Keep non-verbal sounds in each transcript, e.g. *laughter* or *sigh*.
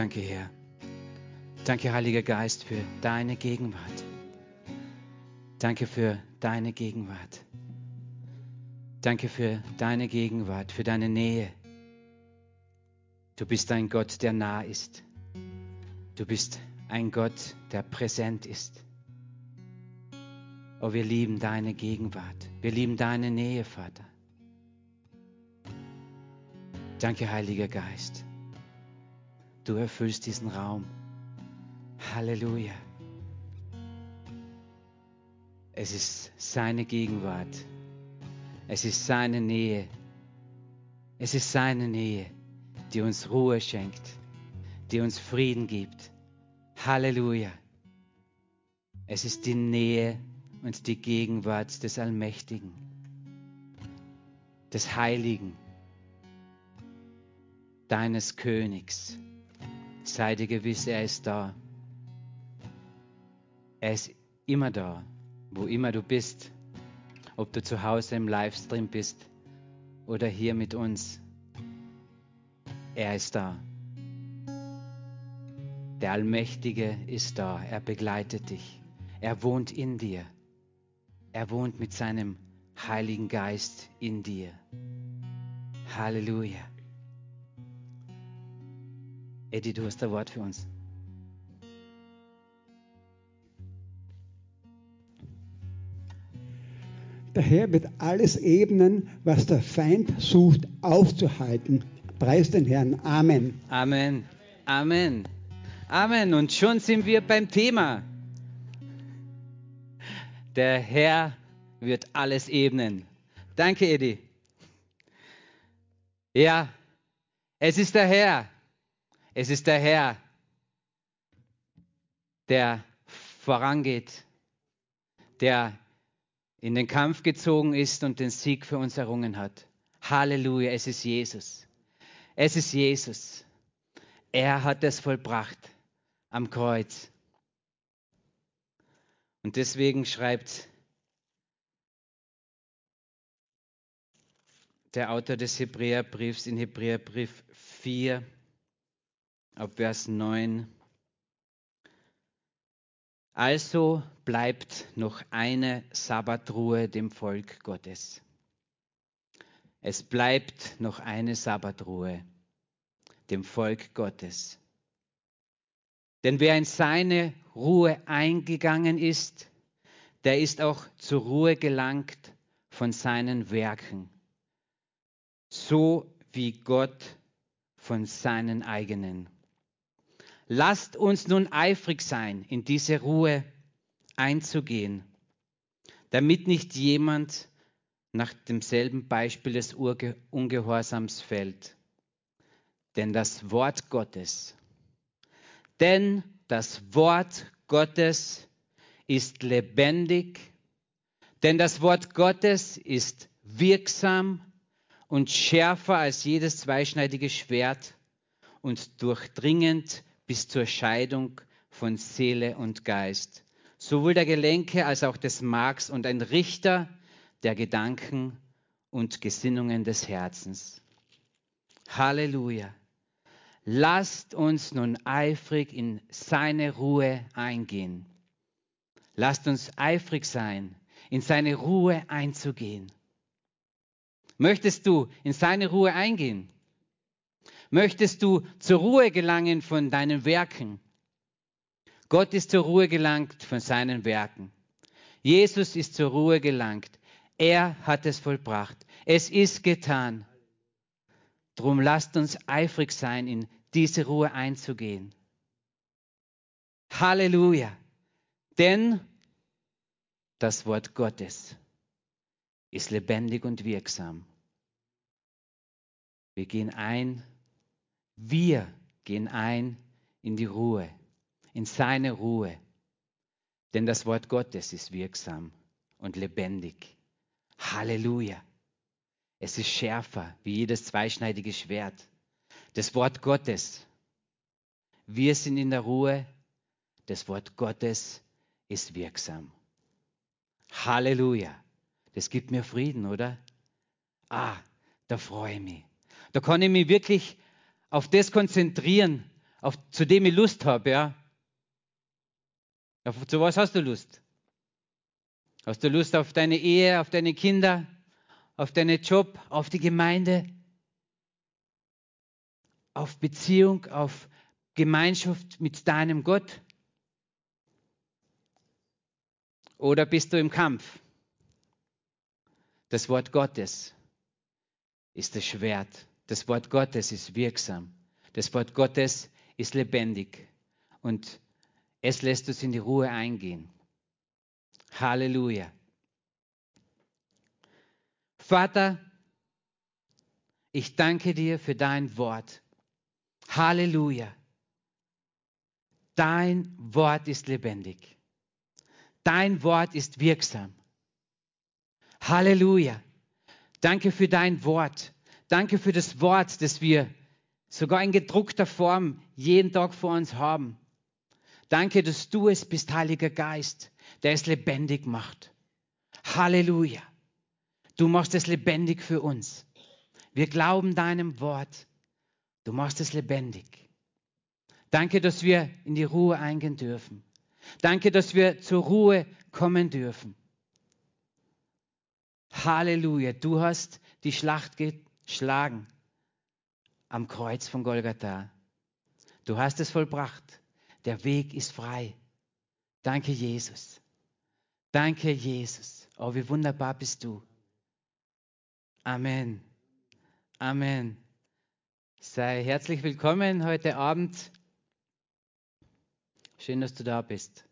Danke, Herr. Danke, Heiliger Geist, für deine Gegenwart. Danke für deine Gegenwart. Danke für deine Gegenwart, für deine Nähe. Du bist ein Gott, der nah ist. Du bist ein Gott, der präsent ist. Oh, wir lieben deine Gegenwart. Wir lieben deine Nähe, Vater. Danke, Heiliger Geist. Du erfüllst diesen Raum. Halleluja. Es ist seine Gegenwart. Es ist seine Nähe. Es ist seine Nähe, die uns Ruhe schenkt, die uns Frieden gibt. Halleluja. Es ist die Nähe und die Gegenwart des Allmächtigen, des Heiligen, deines Königs. Sei dir gewiss, er ist da. Er ist immer da, wo immer du bist, ob du zu Hause im Livestream bist oder hier mit uns. Er ist da. Der Allmächtige ist da. Er begleitet dich. Er wohnt in dir. Er wohnt mit seinem Heiligen Geist in dir. Halleluja. Eddie, du hast ein Wort für uns. Der Herr wird alles ebnen, was der Feind sucht aufzuhalten. Preis den Herrn. Amen. Amen. Amen. Amen. Und schon sind wir beim Thema. Der Herr wird alles ebnen. Danke, Edi. Ja, es ist der Herr. Es ist der Herr, der vorangeht, der in den Kampf gezogen ist und den Sieg für uns errungen hat. Halleluja, es ist Jesus. Es ist Jesus. Er hat es vollbracht am Kreuz. Und deswegen schreibt der Autor des Hebräerbriefs in Hebräerbrief 4 ab Vers 9. Also bleibt noch eine Sabbatruhe dem Volk Gottes. Es bleibt noch eine Sabbatruhe dem Volk Gottes. Denn wer in seine Ruhe eingegangen ist, der ist auch zur Ruhe gelangt von seinen Werken, so wie Gott von seinen eigenen. Lasst uns nun eifrig sein, in diese Ruhe einzugehen, damit nicht jemand nach demselben Beispiel des Ungehorsams fällt. Denn das Wort Gottes denn das Wort Gottes ist lebendig, denn das Wort Gottes ist wirksam und schärfer als jedes zweischneidige Schwert und durchdringend bis zur Scheidung von Seele und Geist, sowohl der Gelenke als auch des Marks und ein Richter der Gedanken und Gesinnungen des Herzens. Halleluja. Lasst uns nun eifrig in seine Ruhe eingehen. Lasst uns eifrig sein, in seine Ruhe einzugehen. Möchtest du in seine Ruhe eingehen? Möchtest du zur Ruhe gelangen von deinen Werken? Gott ist zur Ruhe gelangt von seinen Werken. Jesus ist zur Ruhe gelangt. Er hat es vollbracht. Es ist getan. Drum lasst uns eifrig sein, in diese Ruhe einzugehen. Halleluja. Denn das Wort Gottes ist lebendig und wirksam. Wir gehen ein, wir gehen ein in die Ruhe, in seine Ruhe. Denn das Wort Gottes ist wirksam und lebendig. Halleluja. Es ist schärfer wie jedes zweischneidige Schwert. Das Wort Gottes. Wir sind in der Ruhe. Das Wort Gottes ist wirksam. Halleluja. Das gibt mir Frieden, oder? Ah, da freue ich mich. Da kann ich mich wirklich auf das konzentrieren, auf, zu dem ich Lust habe, ja. Auf, zu was hast du Lust? Hast du Lust auf deine Ehe, auf deine Kinder, auf deinen Job, auf die Gemeinde, auf Beziehung, auf Gemeinschaft mit deinem Gott? Oder bist du im Kampf? Das Wort Gottes ist das Schwert. Das Wort Gottes ist wirksam. Das Wort Gottes ist lebendig. Und es lässt uns in die Ruhe eingehen. Halleluja. Vater, ich danke dir für dein Wort. Halleluja. Dein Wort ist lebendig. Dein Wort ist wirksam. Halleluja. Danke für dein Wort. Danke für das Wort, das wir sogar in gedruckter Form jeden Tag vor uns haben. Danke, dass du es bist, Heiliger Geist, der es lebendig macht. Halleluja. Du machst es lebendig für uns. Wir glauben deinem Wort. Du machst es lebendig. Danke, dass wir in die Ruhe eingehen dürfen. Danke, dass wir zur Ruhe kommen dürfen. Halleluja, du hast die Schlacht geschlagen am Kreuz von Golgatha. Du hast es vollbracht. Der Weg ist frei. Danke, Jesus. Danke, Jesus. Oh, wie wunderbar bist du. Amen. Amen. Sei herzlich willkommen heute Abend. Schön, dass du da bist.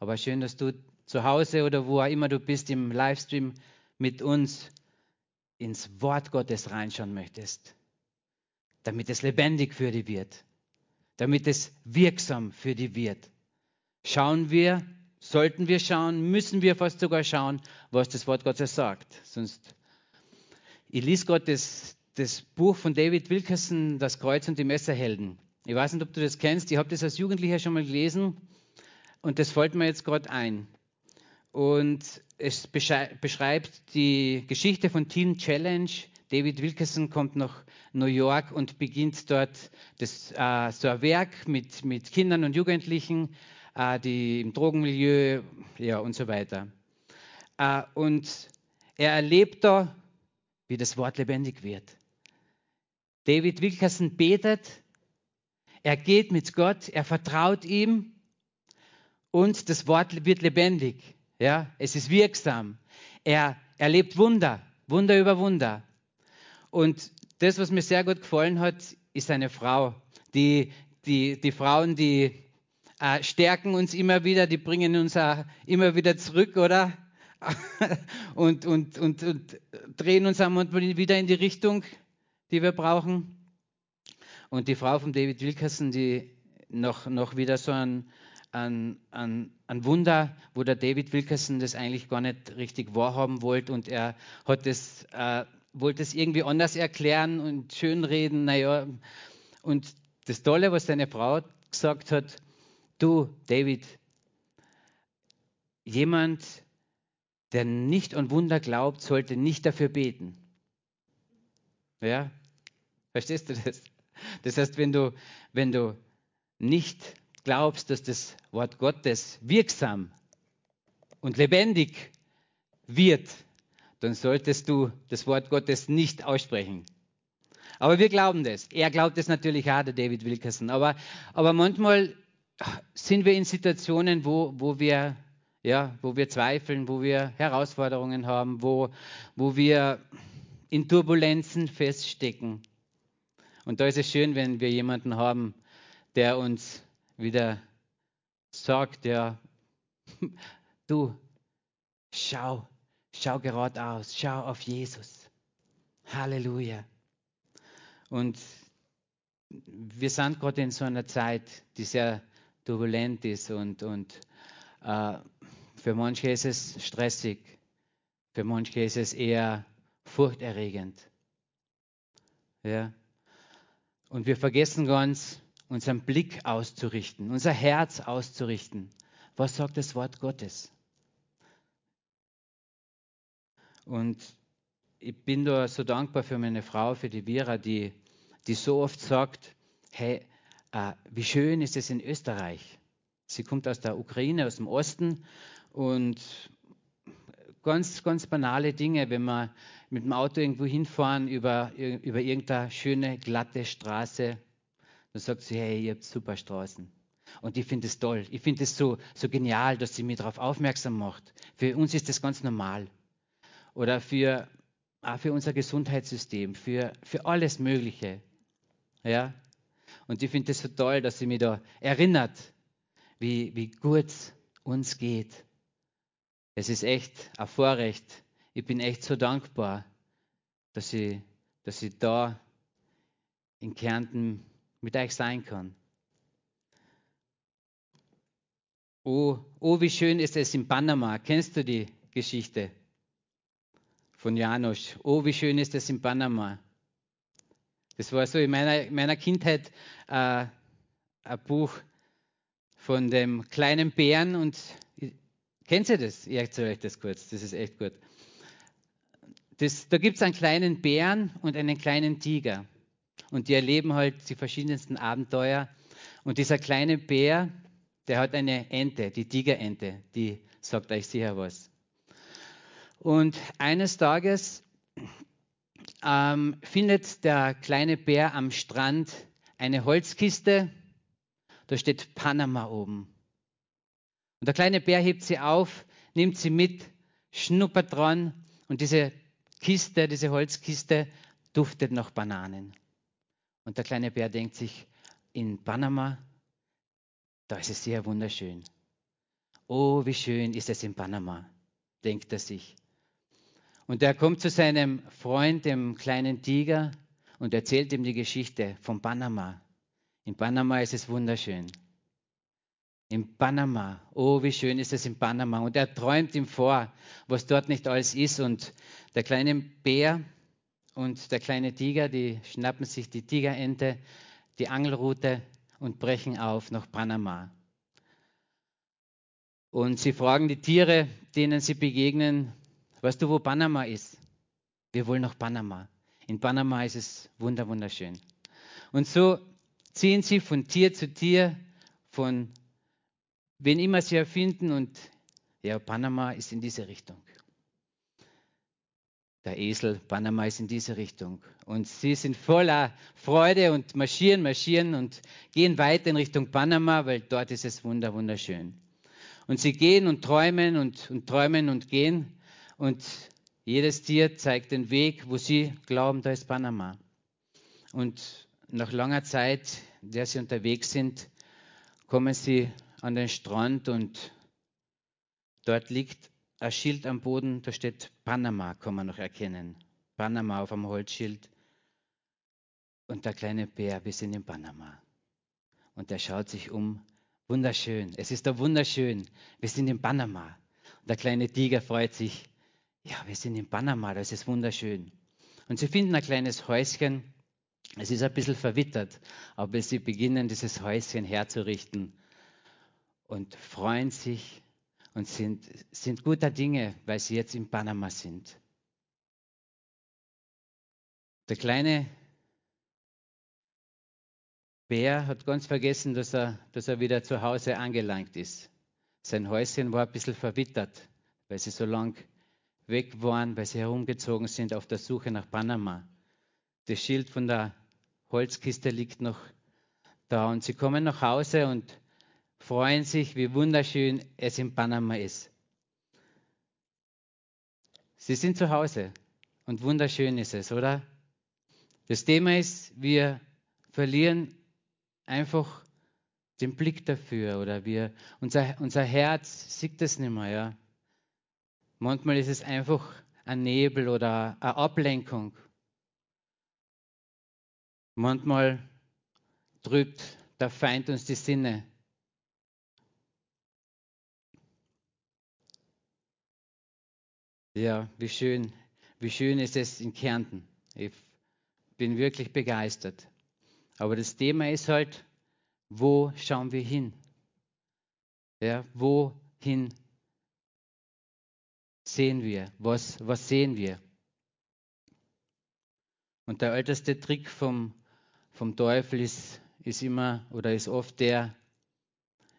Aber schön, dass du zu Hause oder wo auch immer du bist im Livestream mit uns ins Wort Gottes reinschauen möchtest, damit es lebendig für dich wird, damit es wirksam für dich wird. Schauen wir, sollten wir schauen, müssen wir fast sogar schauen, was das Wort Gottes sagt. Sonst, ich lese Gott das, das Buch von David Wilkerson, Das Kreuz und die Messerhelden. Ich weiß nicht, ob du das kennst. Ich habe das als Jugendlicher schon mal gelesen und das fällt mir jetzt gerade ein. Und es beschreibt die Geschichte von Teen Challenge. David Wilkerson kommt nach New York und beginnt dort das, äh, so ein Werk mit, mit Kindern und Jugendlichen, äh, die im Drogenmilieu ja, und so weiter. Äh, und er erlebt da, wie das Wort lebendig wird. David Wilkerson betet, er geht mit Gott, er vertraut ihm und das Wort wird lebendig. Ja, es ist wirksam. Er erlebt Wunder, Wunder über Wunder. Und das, was mir sehr gut gefallen hat, ist eine Frau. Die, die, die Frauen, die äh, stärken uns immer wieder, die bringen uns auch immer wieder zurück, oder? *laughs* und, und, und, und drehen uns einmal wieder in die Richtung, die wir brauchen. Und die Frau von David Wilkerson, die noch, noch wieder so ein, ein, ein, ein Wunder, wo der David Wilkerson das eigentlich gar nicht richtig wahrhaben wollte und er hat das, äh, wollte es irgendwie anders erklären und schönreden. Naja, und das Tolle, was seine Frau gesagt hat, du, David, jemand, der nicht an Wunder glaubt, sollte nicht dafür beten. Ja, verstehst du das? Das heißt, wenn du, wenn du nicht glaubst, dass das Wort Gottes wirksam und lebendig wird, dann solltest du das Wort Gottes nicht aussprechen. Aber wir glauben das. Er glaubt es natürlich auch, der David Wilkerson. Aber, aber manchmal sind wir in Situationen, wo, wo, wir, ja, wo wir zweifeln, wo wir Herausforderungen haben, wo, wo wir in Turbulenzen feststecken. Und da ist es schön, wenn wir jemanden haben, der uns wieder sagt, ja, *laughs* du, schau, schau geradeaus, schau auf Jesus. Halleluja. Und wir sind gerade in so einer Zeit, die sehr turbulent ist und, und äh, für manche ist es stressig, für manche ist es eher furchterregend. Ja. Und wir vergessen ganz, unseren Blick auszurichten, unser Herz auszurichten. Was sagt das Wort Gottes? Und ich bin da so dankbar für meine Frau, für die Vira, die, die so oft sagt, hey, äh, wie schön ist es in Österreich. Sie kommt aus der Ukraine, aus dem Osten und ganz, ganz banale Dinge, wenn wir mit dem Auto irgendwo hinfahren über, über irgendeine schöne, glatte Straße, dann sagt sie, hey, ihr habt super Straßen. Und ich finde es toll. Ich finde es so, so genial, dass sie mich darauf aufmerksam macht. Für uns ist das ganz normal. Oder für, auch für unser Gesundheitssystem, für, für alles Mögliche. Ja? Und ich finde es so toll, dass sie mich da erinnert, wie, wie gut uns geht. Es ist echt ein Vorrecht. Ich bin echt so dankbar, dass ich, dass da in Kärnten mit euch sein kann. Oh, oh, wie schön ist es in Panama. Kennst du die Geschichte von Janusz? Oh, wie schön ist es in Panama. Das war so in meiner, meiner Kindheit äh, ein Buch von dem kleinen Bären und kennt ihr das? Ich erzähle euch das kurz, das ist echt gut. Das, da gibt es einen kleinen Bären und einen kleinen Tiger und die erleben halt die verschiedensten Abenteuer und dieser kleine Bär, der hat eine Ente, die Tigerente, die sagt euch sicher was. Und eines Tages ähm, findet der kleine Bär am Strand eine Holzkiste, da steht Panama oben. Und der kleine Bär hebt sie auf, nimmt sie mit, schnuppert dran und diese Kiste, diese Holzkiste duftet nach Bananen. Und der kleine Bär denkt sich, in Panama da ist es sehr wunderschön. Oh, wie schön ist es in Panama, denkt er sich. Und er kommt zu seinem Freund, dem kleinen Tiger, und erzählt ihm die Geschichte von Panama. In Panama ist es wunderschön. In Panama, oh, wie schön ist es in Panama. Und er träumt ihm vor, was dort nicht alles ist. Und der kleine Bär und der kleine Tiger, die schnappen sich die Tigerente, die Angelrute und brechen auf nach Panama. Und sie fragen die Tiere, denen sie begegnen, weißt du, wo Panama ist? Wir wollen nach Panama. In Panama ist es wunderschön. Und so ziehen sie von Tier zu Tier, von wen immer sie erfinden und ja, Panama ist in diese Richtung der Esel, Panama ist in diese Richtung. Und sie sind voller Freude und marschieren, marschieren und gehen weiter in Richtung Panama, weil dort ist es wunder, wunderschön. Und sie gehen und träumen und, und träumen und gehen. Und jedes Tier zeigt den Weg, wo sie glauben, da ist Panama. Und nach langer Zeit, in der sie unterwegs sind, kommen sie an den Strand und dort liegt ein Schild am Boden, da steht Panama, kann man noch erkennen. Panama auf einem Holzschild. Und der kleine Bär, wir sind in Panama. Und er schaut sich um. Wunderschön. Es ist da wunderschön. Wir sind in Panama. Und der kleine Tiger freut sich. Ja, wir sind in Panama, das ist wunderschön. Und sie finden ein kleines Häuschen. Es ist ein bisschen verwittert, aber sie beginnen, dieses Häuschen herzurichten und freuen sich und sind, sind guter Dinge, weil sie jetzt in Panama sind. Der kleine Bär hat ganz vergessen, dass er, dass er wieder zu Hause angelangt ist. Sein Häuschen war ein bisschen verwittert, weil sie so lang weg waren, weil sie herumgezogen sind auf der Suche nach Panama. Das Schild von der Holzkiste liegt noch da und sie kommen nach Hause und freuen sich, wie wunderschön es in Panama ist. Sie sind zu Hause und wunderschön ist es, oder? Das Thema ist, wir verlieren einfach den Blick dafür oder wir, unser, unser Herz sieht das nicht mehr. Ja? Manchmal ist es einfach ein Nebel oder eine Ablenkung. Manchmal trübt der Feind uns die Sinne. Ja, wie schön, wie schön ist es in Kärnten. Ich bin wirklich begeistert. Aber das Thema ist halt, wo schauen wir hin? Ja, wohin sehen wir? Was, was sehen wir? Und der älteste Trick vom, vom Teufel ist, ist immer oder ist oft der,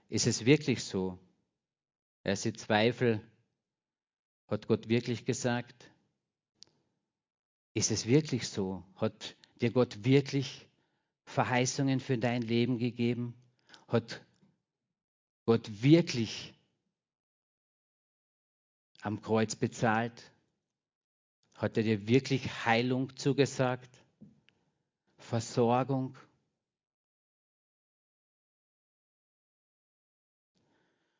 ist es wirklich so? Erste Zweifel, hat Gott wirklich gesagt? Ist es wirklich so? Hat dir Gott wirklich Verheißungen für dein Leben gegeben? Hat Gott wirklich am Kreuz bezahlt? Hat er dir wirklich Heilung zugesagt? Versorgung?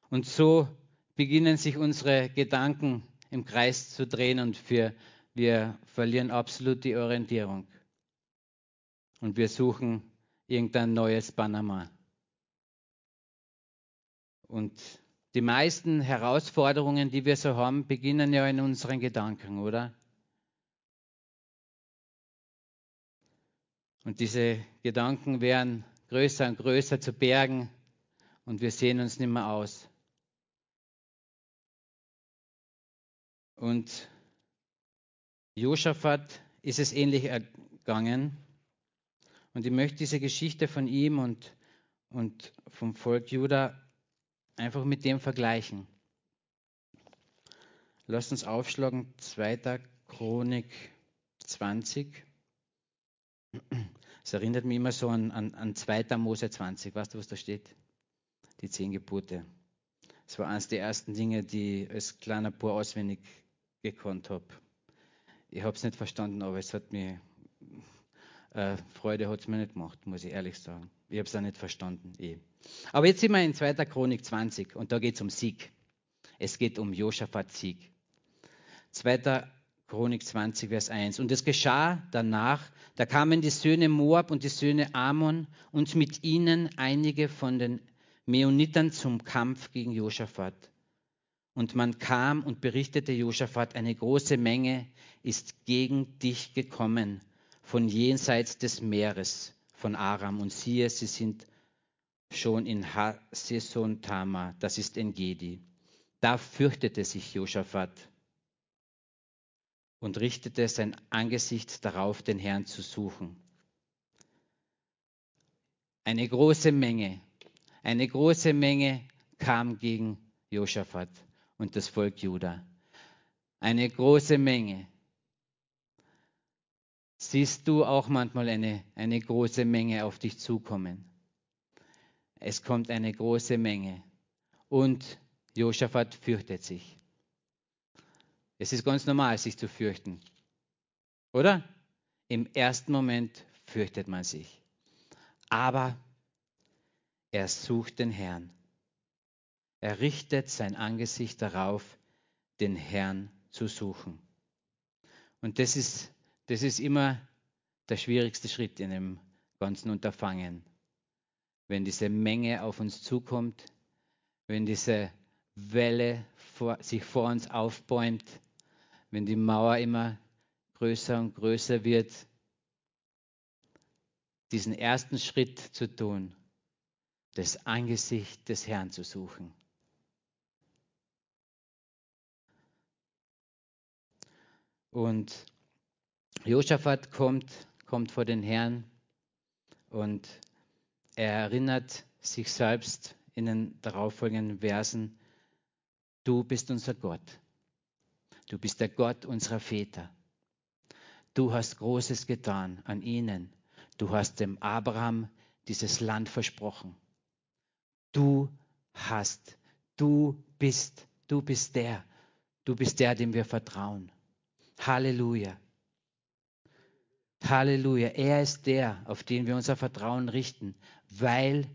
Und so beginnen sich unsere Gedanken im Kreis zu drehen und wir, wir verlieren absolut die Orientierung. Und wir suchen irgendein neues Panama. Und die meisten Herausforderungen, die wir so haben, beginnen ja in unseren Gedanken, oder? Und diese Gedanken werden größer und größer zu bergen und wir sehen uns nicht mehr aus. Und Josaphat ist es ähnlich ergangen. Und ich möchte diese Geschichte von ihm und, und vom Volk Juda einfach mit dem vergleichen. Lasst uns aufschlagen, 2. Chronik 20. Es erinnert mich immer so an, an, an 2. Mose 20. Weißt du, was da steht? Die zehn Gebote. Das war eines der ersten Dinge, die als kleiner Bub auswendig gekonnt habe. Ich habe es nicht verstanden, aber es hat mir äh, Freude hat es mir nicht gemacht, muss ich ehrlich sagen. Ich habe es auch nicht verstanden. Eh. Aber jetzt sind wir in 2. Chronik 20 und da geht es um Sieg. Es geht um Josaphat Sieg. 2. Chronik 20, Vers 1. Und es geschah danach, da kamen die Söhne Moab und die Söhne Ammon und mit ihnen einige von den Meonitern zum Kampf gegen Josaphat. Und man kam und berichtete Josaphat, eine große Menge ist gegen dich gekommen von jenseits des Meeres von Aram. Und siehe, sie sind schon in Haseson Tama, das ist Engedi. Da fürchtete sich Josaphat und richtete sein Angesicht darauf, den Herrn zu suchen. Eine große Menge, eine große Menge kam gegen Josaphat und das Volk Juda. Eine große Menge. Siehst du auch manchmal eine, eine große Menge auf dich zukommen? Es kommt eine große Menge und Josaphat fürchtet sich. Es ist ganz normal, sich zu fürchten. Oder? Im ersten Moment fürchtet man sich. Aber er sucht den Herrn. Er richtet sein Angesicht darauf, den Herrn zu suchen. Und das ist, das ist immer der schwierigste Schritt in dem ganzen Unterfangen. Wenn diese Menge auf uns zukommt, wenn diese Welle vor, sich vor uns aufbäumt, wenn die Mauer immer größer und größer wird, diesen ersten Schritt zu tun, das Angesicht des Herrn zu suchen. Und Josaphat kommt, kommt vor den Herrn und er erinnert sich selbst in den darauffolgenden Versen, du bist unser Gott. Du bist der Gott unserer Väter. Du hast Großes getan an ihnen. Du hast dem Abraham dieses Land versprochen. Du hast, du bist, du bist der, du bist der, dem wir vertrauen. Halleluja. Halleluja. Er ist der, auf den wir unser Vertrauen richten, weil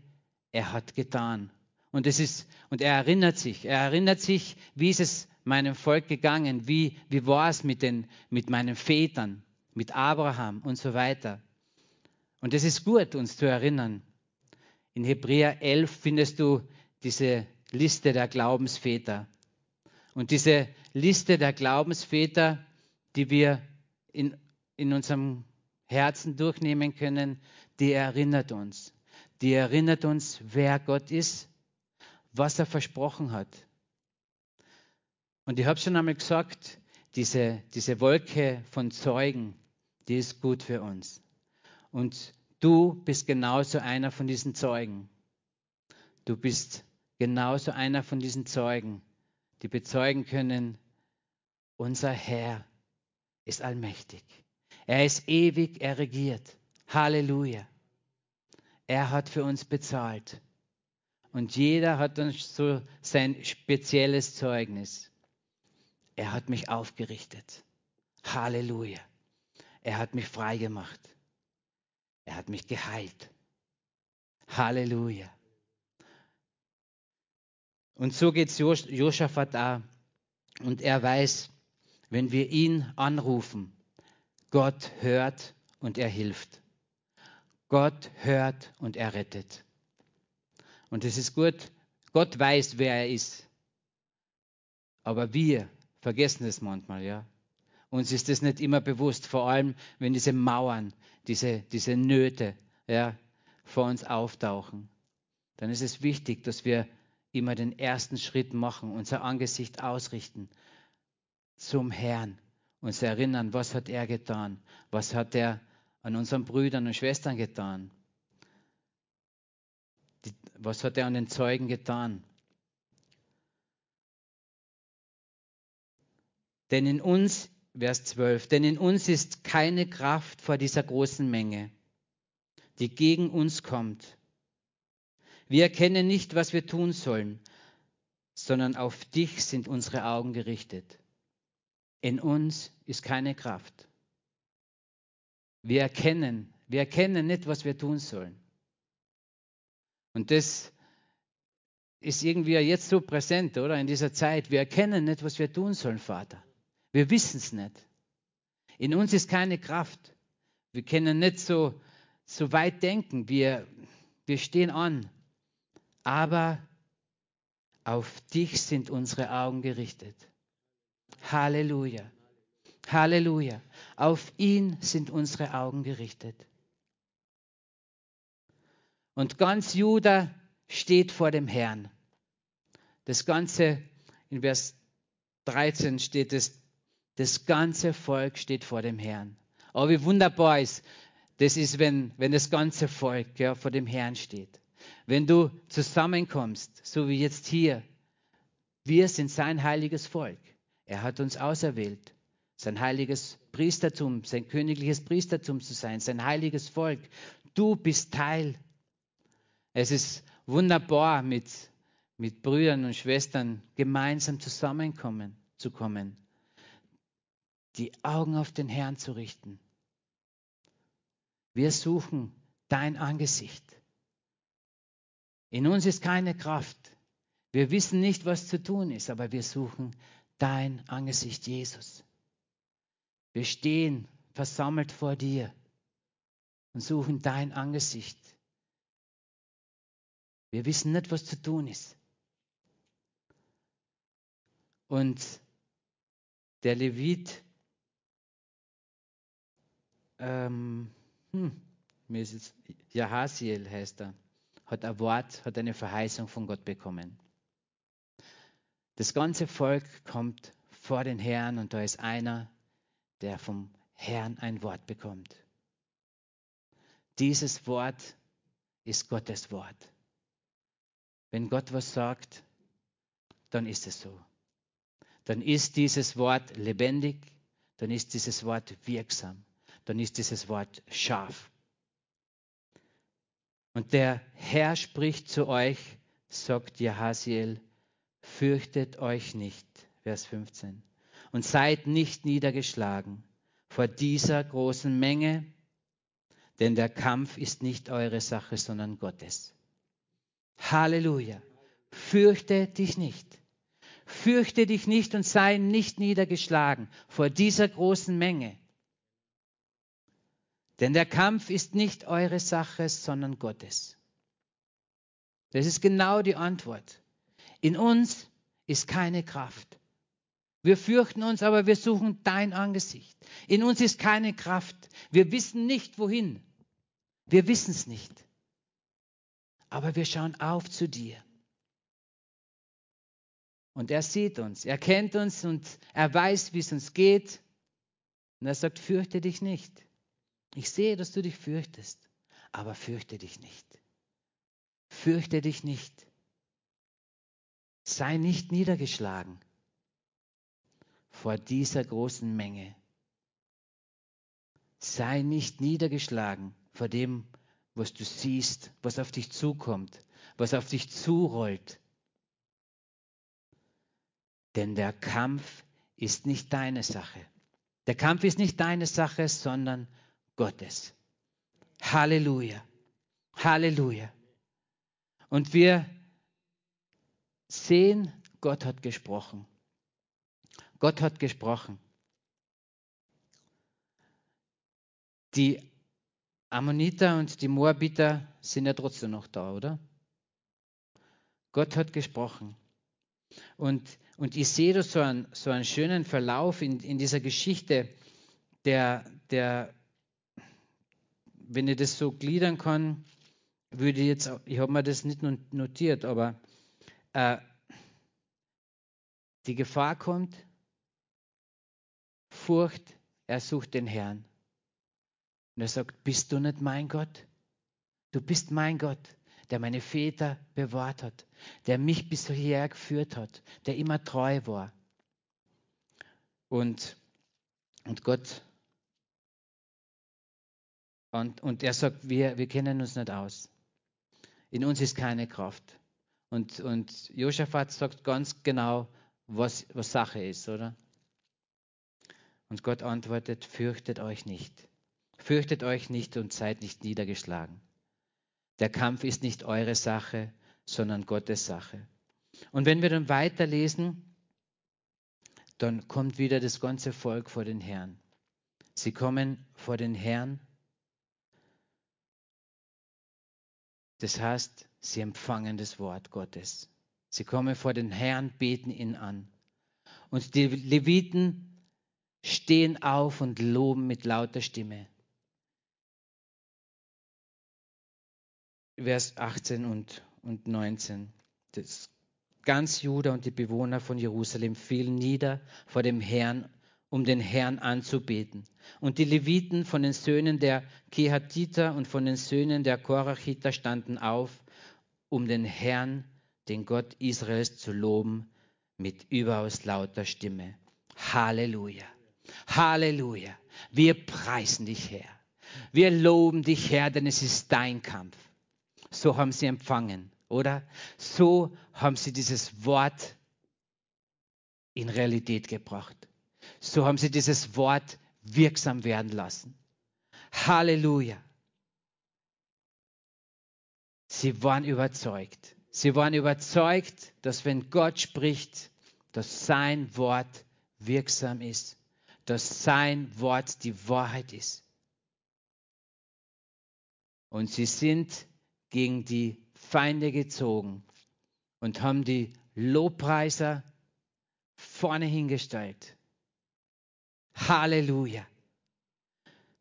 er hat getan. Und es ist, und er erinnert sich, er erinnert sich, wie ist es meinem Volk gegangen, wie, wie war es mit, den, mit meinen Vätern, mit Abraham und so weiter. Und es ist gut, uns zu erinnern. In Hebräer 11 findest du diese Liste der Glaubensväter. Und diese Liste der Glaubensväter die wir in, in unserem Herzen durchnehmen können, die erinnert uns. Die erinnert uns, wer Gott ist, was er versprochen hat. Und ich habe schon einmal gesagt, diese, diese Wolke von Zeugen, die ist gut für uns. Und du bist genauso einer von diesen Zeugen. Du bist genauso einer von diesen Zeugen, die bezeugen können, unser Herr ist allmächtig. Er ist ewig, er regiert. Halleluja. Er hat für uns bezahlt. Und jeder hat dann so sein spezielles Zeugnis. Er hat mich aufgerichtet. Halleluja. Er hat mich frei gemacht. Er hat mich geheilt. Halleluja. Und so geht es Josaphat auch. Und er weiß, wenn wir ihn anrufen, Gott hört und er hilft. Gott hört und er rettet. Und es ist gut, Gott weiß, wer er ist. Aber wir vergessen es manchmal, ja. Uns ist das nicht immer bewusst, vor allem wenn diese Mauern, diese, diese Nöte ja, vor uns auftauchen. Dann ist es wichtig, dass wir immer den ersten Schritt machen, unser Angesicht ausrichten zum Herrn, uns erinnern, was hat er getan, was hat er an unseren Brüdern und Schwestern getan, was hat er an den Zeugen getan. Denn in uns Vers 12. Denn in uns ist keine Kraft vor dieser großen Menge, die gegen uns kommt. Wir erkennen nicht, was wir tun sollen, sondern auf dich sind unsere Augen gerichtet. In uns ist keine Kraft. Wir erkennen, wir erkennen nicht, was wir tun sollen. Und das ist irgendwie jetzt so präsent, oder? In dieser Zeit. Wir erkennen nicht, was wir tun sollen, Vater. Wir wissen es nicht. In uns ist keine Kraft. Wir können nicht so, so weit denken. Wir, wir stehen an. Aber auf dich sind unsere Augen gerichtet. Halleluja. Halleluja. Auf ihn sind unsere Augen gerichtet. Und ganz Juda steht vor dem Herrn. Das Ganze, in Vers 13 steht es, das ganze Volk steht vor dem Herrn. Oh, wie wunderbar ist, das ist, wenn, wenn das ganze Volk ja, vor dem Herrn steht. Wenn du zusammenkommst, so wie jetzt hier, wir sind sein heiliges Volk. Er hat uns auserwählt, sein heiliges Priestertum, sein königliches Priestertum zu sein, sein heiliges Volk. Du bist Teil. Es ist wunderbar, mit, mit Brüdern und Schwestern gemeinsam zusammenkommen zu kommen die Augen auf den Herrn zu richten. Wir suchen dein Angesicht. In uns ist keine Kraft. Wir wissen nicht, was zu tun ist, aber wir suchen dein Angesicht, Jesus. Wir stehen versammelt vor dir und suchen dein Angesicht. Wir wissen nicht, was zu tun ist. Und der Levit ähm, hm, mir heißt er, hat ein Wort, hat eine Verheißung von Gott bekommen. Das ganze Volk kommt vor den Herrn und da ist einer, der vom Herrn ein Wort bekommt. Dieses Wort ist Gottes Wort. Wenn Gott was sagt, dann ist es so. Dann ist dieses Wort lebendig, dann ist dieses Wort wirksam dann ist dieses Wort scharf. Und der Herr spricht zu euch, sagt Jahasiel, fürchtet euch nicht, Vers 15, und seid nicht niedergeschlagen vor dieser großen Menge, denn der Kampf ist nicht eure Sache, sondern Gottes. Halleluja. Fürchte dich nicht. Fürchte dich nicht und sei nicht niedergeschlagen vor dieser großen Menge. Denn der Kampf ist nicht eure Sache, sondern Gottes. Das ist genau die Antwort. In uns ist keine Kraft. Wir fürchten uns, aber wir suchen dein Angesicht. In uns ist keine Kraft. Wir wissen nicht, wohin. Wir wissen es nicht. Aber wir schauen auf zu dir. Und er sieht uns, er kennt uns und er weiß, wie es uns geht. Und er sagt, fürchte dich nicht. Ich sehe, dass du dich fürchtest, aber fürchte dich nicht. Fürchte dich nicht. Sei nicht niedergeschlagen vor dieser großen Menge. Sei nicht niedergeschlagen vor dem, was du siehst, was auf dich zukommt, was auf dich zurollt. Denn der Kampf ist nicht deine Sache. Der Kampf ist nicht deine Sache, sondern Gottes. Halleluja. Halleluja. Und wir sehen, Gott hat gesprochen. Gott hat gesprochen. Die Ammoniter und die Moabiter sind ja trotzdem noch da, oder? Gott hat gesprochen. Und, und ich sehe da so einen, so einen schönen Verlauf in, in dieser Geschichte, der, der, wenn ich das so gliedern kann, würde ich jetzt, ich habe mir das nicht notiert, aber äh, die Gefahr kommt, Furcht, er sucht den Herrn. Und er sagt, bist du nicht mein Gott? Du bist mein Gott, der meine Väter bewahrt hat, der mich bis hierher geführt hat, der immer treu war. Und, und Gott, und, und er sagt, wir, wir kennen uns nicht aus. In uns ist keine Kraft. Und, und Josaphat sagt ganz genau, was, was Sache ist, oder? Und Gott antwortet, fürchtet euch nicht. Fürchtet euch nicht und seid nicht niedergeschlagen. Der Kampf ist nicht eure Sache, sondern Gottes Sache. Und wenn wir dann weiterlesen, dann kommt wieder das ganze Volk vor den Herrn. Sie kommen vor den Herrn. Das heißt, sie empfangen das Wort Gottes. Sie kommen vor den Herrn, beten ihn an. Und die Leviten stehen auf und loben mit lauter Stimme. Vers 18 und, und 19. Das ganz Juda und die Bewohner von Jerusalem fielen nieder vor dem Herrn, um den Herrn anzubeten. Und die Leviten von den Söhnen der Kehatiter und von den Söhnen der Korachiter standen auf, um den Herrn, den Gott Israels, zu loben mit überaus lauter Stimme. Halleluja. Halleluja. Wir preisen dich, Herr. Wir loben dich, Herr, denn es ist dein Kampf so haben sie empfangen, oder? So haben sie dieses Wort in Realität gebracht. So haben sie dieses Wort wirksam werden lassen. Halleluja. Sie waren überzeugt. Sie waren überzeugt, dass wenn Gott spricht, dass sein Wort wirksam ist, dass sein Wort die Wahrheit ist. Und sie sind gegen die Feinde gezogen und haben die Lobpreiser vorne hingestellt. Halleluja.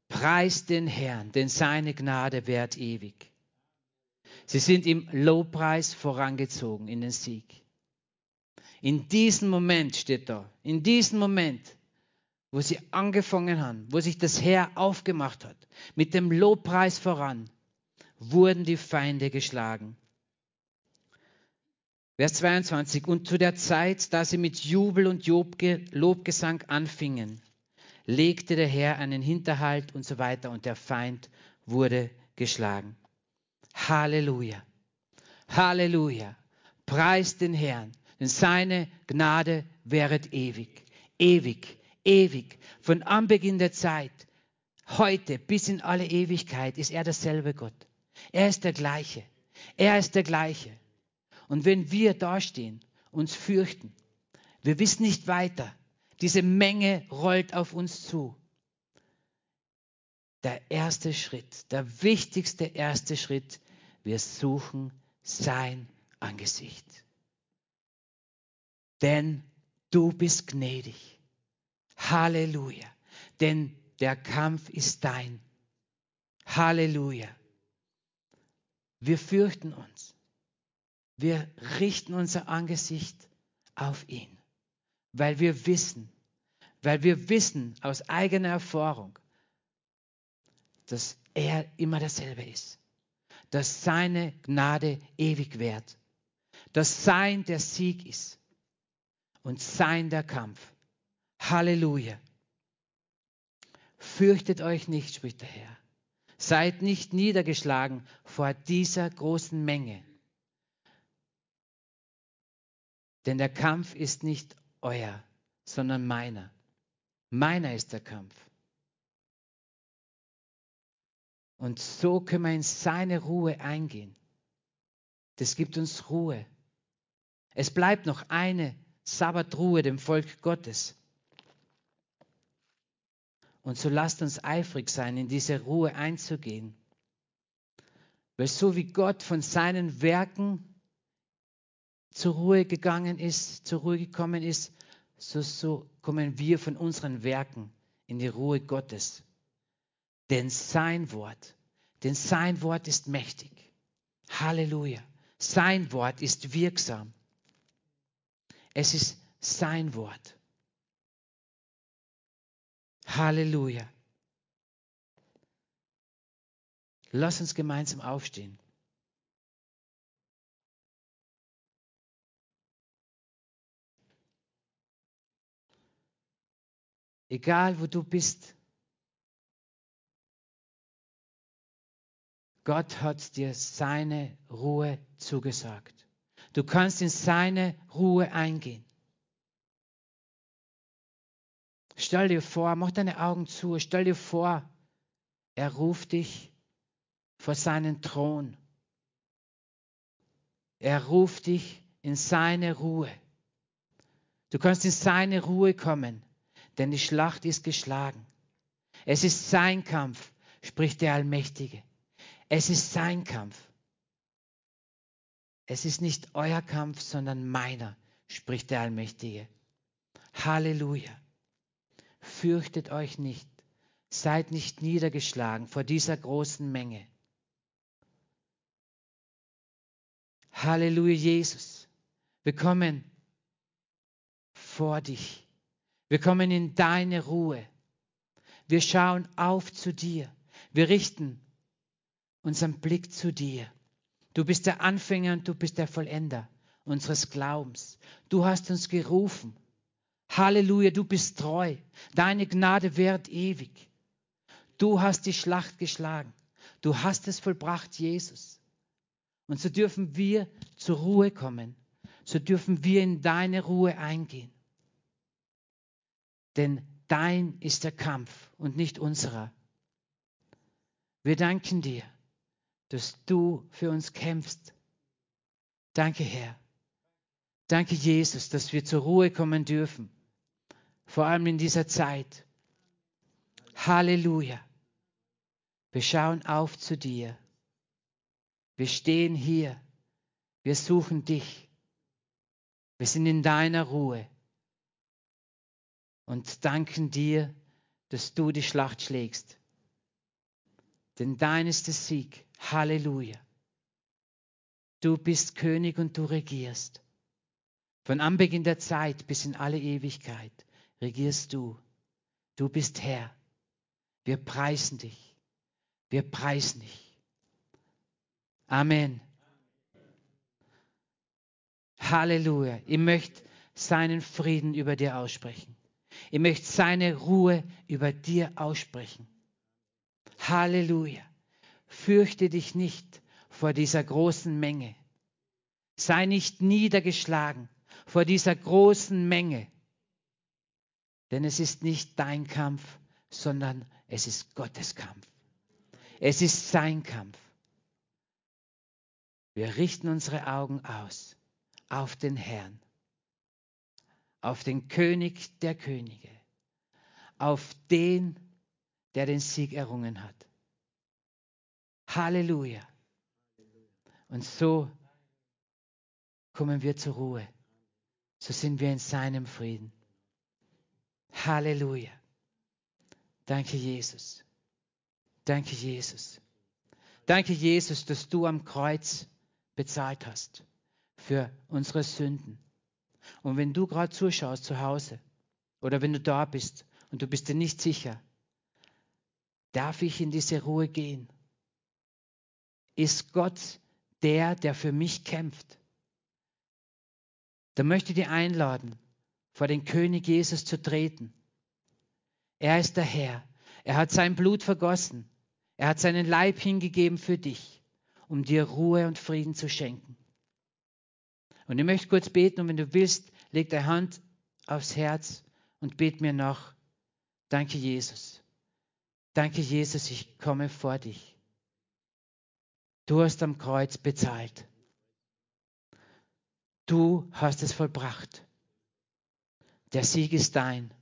Preis den Herrn, denn seine Gnade währt ewig. Sie sind im Lobpreis vorangezogen in den Sieg. In diesem Moment steht da, in diesem Moment, wo sie angefangen haben, wo sich das Herr aufgemacht hat, mit dem Lobpreis voran, wurden die Feinde geschlagen. Vers 22. Und zu der Zeit, da sie mit Jubel und Lobgesang anfingen, legte der Herr einen Hinterhalt und so weiter und der Feind wurde geschlagen. Halleluja. Halleluja. Preist den Herrn, denn seine Gnade wäret ewig. Ewig, ewig. Von Anbeginn der Zeit, heute bis in alle Ewigkeit ist er derselbe Gott. Er ist der gleiche. Er ist der gleiche. Und wenn wir dastehen, uns fürchten, wir wissen nicht weiter, diese Menge rollt auf uns zu. Der erste Schritt, der wichtigste erste Schritt, wir suchen sein Angesicht. Denn du bist gnädig. Halleluja. Denn der Kampf ist dein. Halleluja. Wir fürchten uns. Wir richten unser Angesicht auf ihn, weil wir wissen, weil wir wissen aus eigener Erfahrung, dass er immer dasselbe ist, dass seine Gnade ewig währt, dass sein der Sieg ist und sein der Kampf. Halleluja. Fürchtet euch nicht, spricht der Herr. Seid nicht niedergeschlagen vor dieser großen Menge. Denn der Kampf ist nicht euer, sondern meiner. Meiner ist der Kampf. Und so können wir in seine Ruhe eingehen. Das gibt uns Ruhe. Es bleibt noch eine Sabbatruhe dem Volk Gottes. Und so lasst uns eifrig sein, in diese Ruhe einzugehen. Weil so wie Gott von seinen Werken zur Ruhe gegangen ist, zur Ruhe gekommen ist, so, so kommen wir von unseren Werken in die Ruhe Gottes. Denn sein Wort, denn sein Wort ist mächtig. Halleluja. Sein Wort ist wirksam. Es ist sein Wort. Halleluja. Lass uns gemeinsam aufstehen. Egal wo du bist, Gott hat dir seine Ruhe zugesagt. Du kannst in seine Ruhe eingehen. Stell dir vor, mach deine Augen zu, stell dir vor, er ruft dich vor seinen Thron. Er ruft dich in seine Ruhe. Du kannst in seine Ruhe kommen, denn die Schlacht ist geschlagen. Es ist sein Kampf, spricht der Allmächtige. Es ist sein Kampf. Es ist nicht euer Kampf, sondern meiner, spricht der Allmächtige. Halleluja. Fürchtet euch nicht, seid nicht niedergeschlagen vor dieser großen Menge. Halleluja, Jesus. Wir kommen vor dich. Wir kommen in deine Ruhe. Wir schauen auf zu dir. Wir richten unseren Blick zu dir. Du bist der Anfänger und du bist der Vollender unseres Glaubens. Du hast uns gerufen Halleluja, du bist treu. Deine Gnade währt ewig. Du hast die Schlacht geschlagen. Du hast es vollbracht, Jesus. Und so dürfen wir zur Ruhe kommen. So dürfen wir in deine Ruhe eingehen. Denn dein ist der Kampf und nicht unserer. Wir danken dir, dass du für uns kämpfst. Danke, Herr. Danke, Jesus, dass wir zur Ruhe kommen dürfen vor allem in dieser Zeit. Halleluja. Wir schauen auf zu dir. Wir stehen hier. Wir suchen dich. Wir sind in deiner Ruhe und danken dir, dass du die Schlacht schlägst. Denn dein ist der Sieg. Halleluja. Du bist König und du regierst. Von Anbeginn der Zeit bis in alle Ewigkeit regierst du. Du bist Herr. Wir preisen dich. Wir preisen dich. Amen. Halleluja. Ich möchte seinen Frieden über dir aussprechen. Ich möchte seine Ruhe über dir aussprechen. Halleluja. Fürchte dich nicht vor dieser großen Menge. Sei nicht niedergeschlagen vor dieser großen Menge. Denn es ist nicht dein Kampf, sondern es ist Gottes Kampf. Es ist sein Kampf. Wir richten unsere Augen aus auf den Herrn, auf den König der Könige, auf den, der den Sieg errungen hat. Halleluja. Und so kommen wir zur Ruhe. So sind wir in seinem Frieden. Halleluja. Danke, Jesus. Danke, Jesus. Danke, Jesus, dass du am Kreuz bezahlt hast für unsere Sünden. Und wenn du gerade zuschaust zu Hause oder wenn du da bist und du bist dir nicht sicher, Darf ich in diese Ruhe gehen? Ist Gott der, der für mich kämpft? Da möchte ich dir einladen, vor den König Jesus zu treten. Er ist der Herr. Er hat sein Blut vergossen. Er hat seinen Leib hingegeben für dich, um dir Ruhe und Frieden zu schenken. Und ich möchte kurz beten und wenn du willst, leg deine Hand aufs Herz und bet mir nach. Danke, Jesus. Danke, Jesus, ich komme vor dich. Du hast am Kreuz bezahlt. Du hast es vollbracht. Der Sieg ist dein.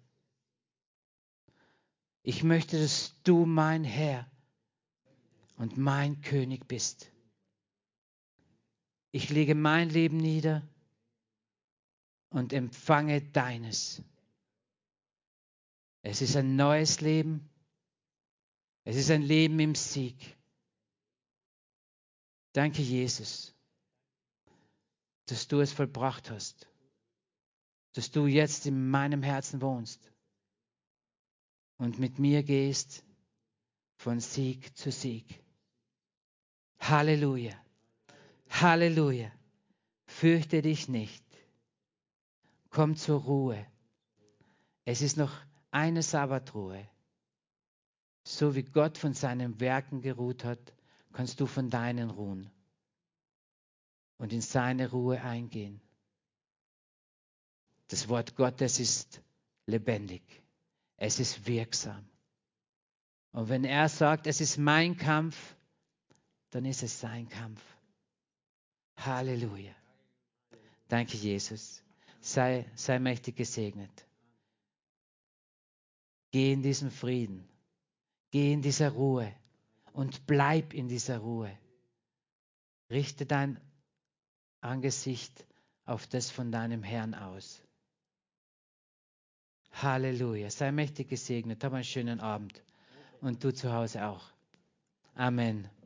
Ich möchte, dass du mein Herr und mein König bist. Ich lege mein Leben nieder und empfange deines. Es ist ein neues Leben. Es ist ein Leben im Sieg. Danke, Jesus, dass du es vollbracht hast, dass du jetzt in meinem Herzen wohnst und mit mir gehst von Sieg zu Sieg. Halleluja. Halleluja. Fürchte dich nicht. Komm zur Ruhe. Es ist noch eine Sabbatruhe. So wie Gott von seinen Werken geruht hat, kannst du von deinen ruhen und in seine Ruhe eingehen. Das Wort Gottes ist lebendig. Es ist wirksam. Und wenn er sagt, es ist mein Kampf, dann ist es sein Kampf. Halleluja. Danke, Jesus. Sei, sei mächtig gesegnet. Geh in diesen Frieden. Geh in dieser Ruhe und bleib in dieser Ruhe. Richte dein Angesicht auf das von deinem Herrn aus. Halleluja. Sei mächtig gesegnet. Hab einen schönen Abend. Und du zu Hause auch. Amen.